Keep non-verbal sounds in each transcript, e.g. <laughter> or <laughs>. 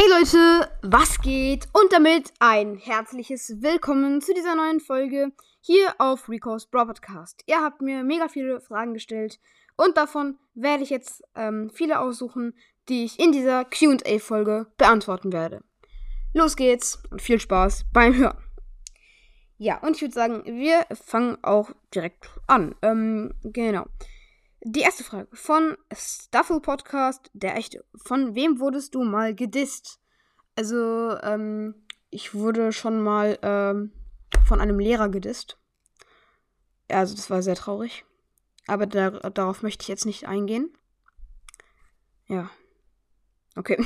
Hey Leute, was geht? Und damit ein herzliches Willkommen zu dieser neuen Folge hier auf Rico's Bro Podcast. Ihr habt mir mega viele Fragen gestellt und davon werde ich jetzt ähm, viele aussuchen, die ich in dieser QA-Folge beantworten werde. Los geht's und viel Spaß beim Hören. Ja, und ich würde sagen, wir fangen auch direkt an. Ähm, genau. Die erste Frage von Staffel Podcast, der echte. Von wem wurdest du mal gedisst? Also, ähm, ich wurde schon mal ähm, von einem Lehrer gedisst. Also, das war sehr traurig. Aber da, darauf möchte ich jetzt nicht eingehen. Ja. Okay.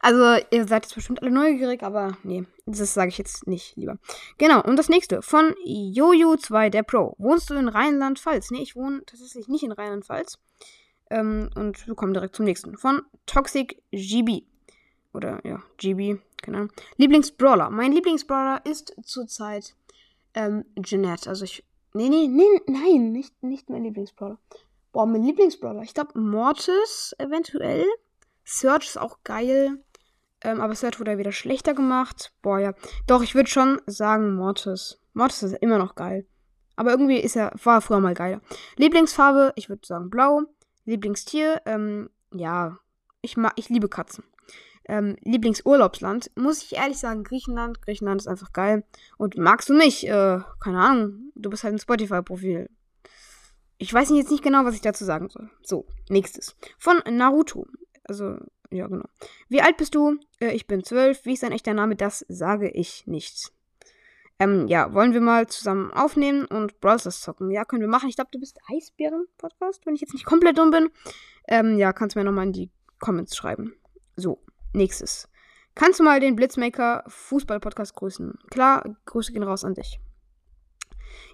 Also, ihr seid jetzt bestimmt alle neugierig, aber nee, das sage ich jetzt nicht lieber. Genau, und das nächste von Jojo2 der Pro. Wohnst du in Rheinland-Pfalz? Nee, ich wohne tatsächlich nicht in Rheinland-Pfalz. Ähm, und wir kommen direkt zum nächsten. Von Toxic GB. Oder ja, GB, keine Ahnung. Lieblingsbrawler. Mein Lieblingsbrawler ist zurzeit ähm, Jeanette. Also ich. Nee, nee, nee, nein, nicht, nicht mein Lieblingsbrawler. Boah, mein Lieblingsbrawler. Ich glaube Mortis eventuell. Search ist auch geil. Ähm, aber Search wurde ja wieder schlechter gemacht. Boah, ja. Doch, ich würde schon sagen Mortis. Mortis ist immer noch geil. Aber irgendwie ist er, war früher mal geiler. Lieblingsfarbe, ich würde sagen blau. Lieblingstier, ähm, ja, ich mag, ich liebe Katzen. Ähm, Lieblingsurlaubsland, muss ich ehrlich sagen, Griechenland. Griechenland ist einfach geil. Und magst du mich? Äh, keine Ahnung. Du bist halt ein Spotify-Profil. Ich weiß jetzt nicht genau, was ich dazu sagen soll. So, nächstes. Von Naruto. Also, ja, genau. Wie alt bist du? Äh, ich bin zwölf. Wie ist dein echter Name? Das sage ich nicht. Ähm, ja, wollen wir mal zusammen aufnehmen und Browsers zocken? Ja, können wir machen. Ich glaube, du bist Eisbären-Podcast, wenn ich jetzt nicht komplett dumm bin. Ähm, ja, kannst du mir nochmal in die Comments schreiben. So, nächstes. Kannst du mal den Blitzmaker Fußball-Podcast grüßen? Klar, Grüße gehen raus an dich.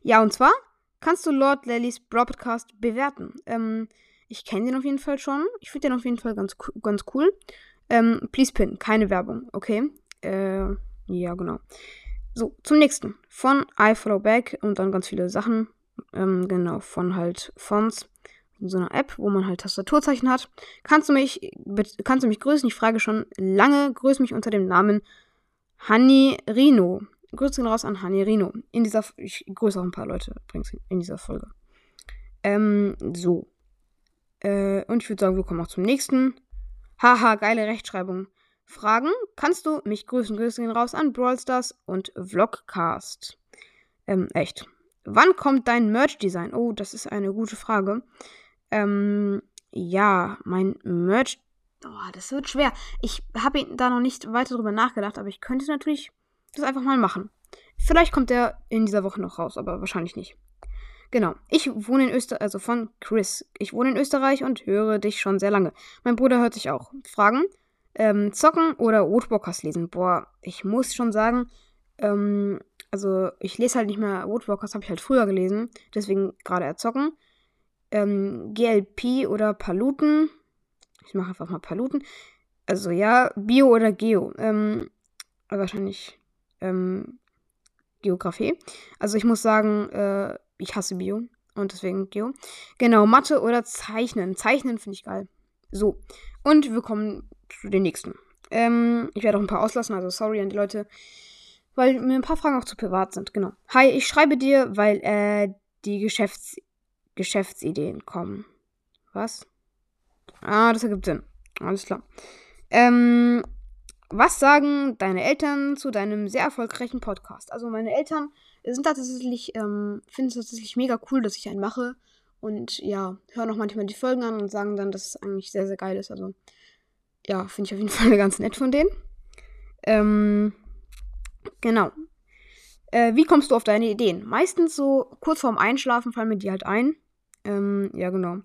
Ja, und zwar kannst du Lord Lellys Broadcast bewerten. Ähm, ich kenne den auf jeden Fall schon. Ich finde den auf jeden Fall ganz, ganz cool. Ähm, please pin, keine Werbung, okay? Äh, ja, genau. So, zum nächsten. Von I Follow Back und dann ganz viele Sachen. Ähm, genau, von halt Fonts. So einer App, wo man halt Tastaturzeichen hat. Kannst du mich, kannst du mich grüßen? Ich frage schon lange. Grüß mich unter dem Namen Hani Rino. Grüße raus an Hani Rino. In dieser, ich grüße auch ein paar Leute übrigens in dieser Folge. Ähm, so. Äh, und ich würde sagen, wir kommen auch zum nächsten. Haha, geile Rechtschreibung. Fragen kannst du mich grüßen. Grüße gehen raus an Brawl Stars und Vlogcast. Ähm, echt. Wann kommt dein Merch-Design? Oh, das ist eine gute Frage. Ähm, ja, mein Merch. Oh, das wird schwer. Ich habe da noch nicht weiter drüber nachgedacht, aber ich könnte natürlich das einfach mal machen. Vielleicht kommt der in dieser Woche noch raus, aber wahrscheinlich nicht. Genau. Ich wohne in Österreich, also von Chris. Ich wohne in Österreich und höre dich schon sehr lange. Mein Bruder hört dich auch. Fragen? Ähm, zocken oder Woodwalkers lesen? Boah, ich muss schon sagen, ähm, also ich lese halt nicht mehr Woodwalkers, habe ich halt früher gelesen. Deswegen gerade erzocken. Ähm, GLP oder Paluten. Ich mache einfach mal Paluten. Also ja, Bio oder Geo. Ähm, wahrscheinlich ähm, Geografie. Also ich muss sagen, äh, ich hasse Bio und deswegen Geo. Genau, Mathe oder Zeichnen. Zeichnen finde ich geil. So, und wir kommen zu den nächsten. Ähm, ich werde auch ein paar auslassen, also sorry an die Leute, weil mir ein paar Fragen auch zu privat sind. Genau. Hi, ich schreibe dir, weil äh, die Geschäfts Geschäftsideen kommen. Was? Ah, das ergibt Sinn. Alles klar. Ähm, was sagen deine Eltern zu deinem sehr erfolgreichen Podcast? Also meine Eltern sind tatsächlich, ähm, finden es tatsächlich mega cool, dass ich einen mache. Und ja, hören auch manchmal die Folgen an und sagen dann, dass es eigentlich sehr, sehr geil ist. Also, ja, finde ich auf jeden <laughs> Fall ganz nett von denen. Ähm, genau. Äh, wie kommst du auf deine Ideen? Meistens so kurz vorm Einschlafen fallen mir die halt ein. Ähm, ja, genau.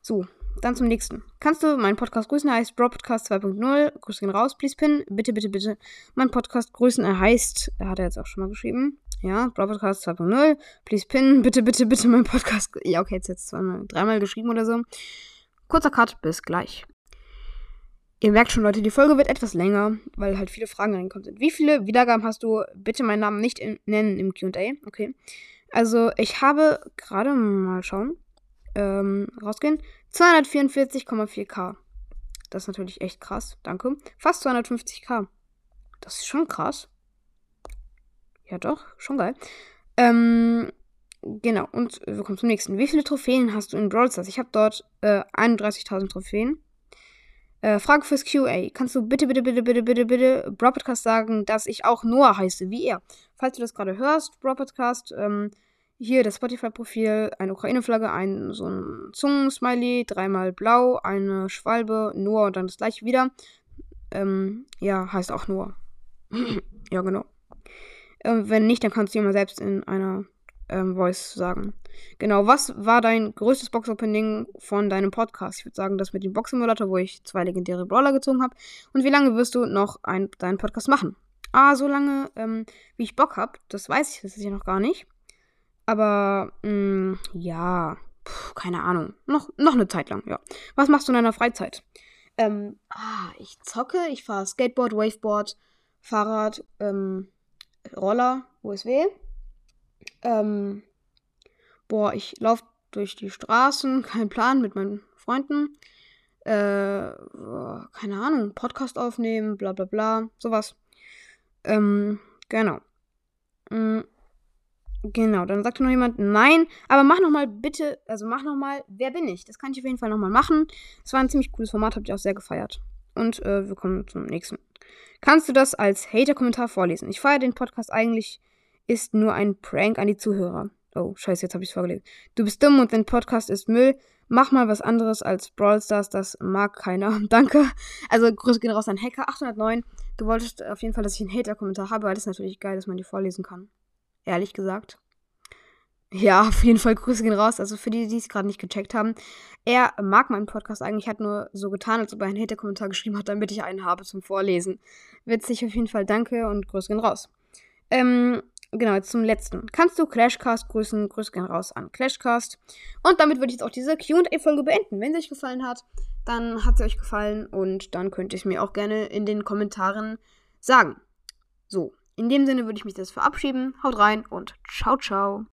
So, dann zum nächsten. Kannst du meinen Podcast grüßen? Er heißt Bro Podcast 2.0. Grüße gehen raus, please pin. Bitte, bitte, bitte. Mein Podcast grüßen. Er heißt, er hat er jetzt auch schon mal geschrieben. Ja, Bro Podcast 2.0. Please pin. Bitte, bitte, bitte mein Podcast. Ja, okay, jetzt jetzt zweimal, dreimal geschrieben oder so. Kurzer Cut, bis gleich. Ihr merkt schon, Leute, die Folge wird etwas länger, weil halt viele Fragen reinkommen sind. Wie viele Wiedergaben hast du? Bitte meinen Namen nicht in, nennen im QA. Okay. Also, ich habe gerade mal schauen. Ähm, rausgehen. 244,4k. Das ist natürlich echt krass. Danke. Fast 250k. Das ist schon krass. Ja, doch. Schon geil. Ähm, genau. Und wir kommen zum nächsten. Wie viele Trophäen hast du in Brawl Stars? Ich habe dort äh, 31.000 Trophäen. Äh, Frage fürs QA. Kannst du bitte, bitte, bitte, bitte, bitte, bitte Bro Podcast sagen, dass ich auch Noah heiße, wie er? Falls du das gerade hörst, Bro Podcast, ähm, hier das Spotify-Profil, eine Ukraine-Flagge, ein so ein Zungen-Smiley, dreimal blau, eine Schwalbe, Noah und dann das gleiche wieder. Ähm, ja, heißt auch Noah. <clears throat> ja, genau. Ähm, wenn nicht, dann kannst du dir mal selbst in einer ähm, Voice sagen. Genau, was war dein größtes Box-Opening von deinem Podcast? Ich würde sagen, das mit dem Box-Simulator, wo ich zwei legendäre Brawler gezogen habe. Und wie lange wirst du noch ein, deinen Podcast machen? Ah, so lange, ähm, wie ich Bock habe. Das weiß ich, das ist ja noch gar nicht. Aber, mh, mm, ja, Puh, keine Ahnung. Noch, noch eine Zeit lang, ja. Was machst du in deiner Freizeit? Ähm, ah, ich zocke, ich fahre Skateboard, Waveboard, Fahrrad, ähm, Roller, USW. Ähm, boah, ich laufe durch die Straßen, <laughs> kein Plan, mit meinen Freunden. Äh, keine Ahnung, Podcast aufnehmen, bla bla bla, sowas. Ähm, genau. Mhm. Genau, dann sagte noch jemand, nein, aber mach nochmal bitte, also mach nochmal, wer bin ich? Das kann ich auf jeden Fall nochmal machen. Es war ein ziemlich cooles Format, habt ihr auch sehr gefeiert. Und äh, wir kommen zum nächsten. Kannst du das als Hater-Kommentar vorlesen? Ich feiere den Podcast eigentlich, ist nur ein Prank an die Zuhörer. Oh, scheiße, jetzt habe ich es vorgelesen. Du bist dumm und dein Podcast ist Müll. Mach mal was anderes als Brawl Stars, das mag keiner. <laughs> Danke. Also, Grüße gehen raus an Hacker 809. Du wolltest auf jeden Fall, dass ich einen Hater-Kommentar habe, weil das ist natürlich geil, dass man die vorlesen kann ehrlich gesagt. Ja, <laughs> auf jeden Fall Grüße gehen raus. Also für die, die es gerade nicht gecheckt haben. Er mag meinen Podcast eigentlich, hat nur so getan, als ob er einen Hater-Kommentar geschrieben hat, damit ich einen habe zum Vorlesen. Witzig auf jeden Fall, danke und Grüße gehen raus. Ähm, genau, jetzt zum letzten. Kannst du Clashcast grüßen? Grüße gehen raus an Clashcast. Und damit würde ich jetzt auch diese QA-Folge beenden. Wenn sie euch gefallen hat, dann hat sie euch gefallen und dann könnt ihr es mir auch gerne in den Kommentaren sagen. So, in dem Sinne würde ich mich das verabschieden. Haut rein und ciao, ciao.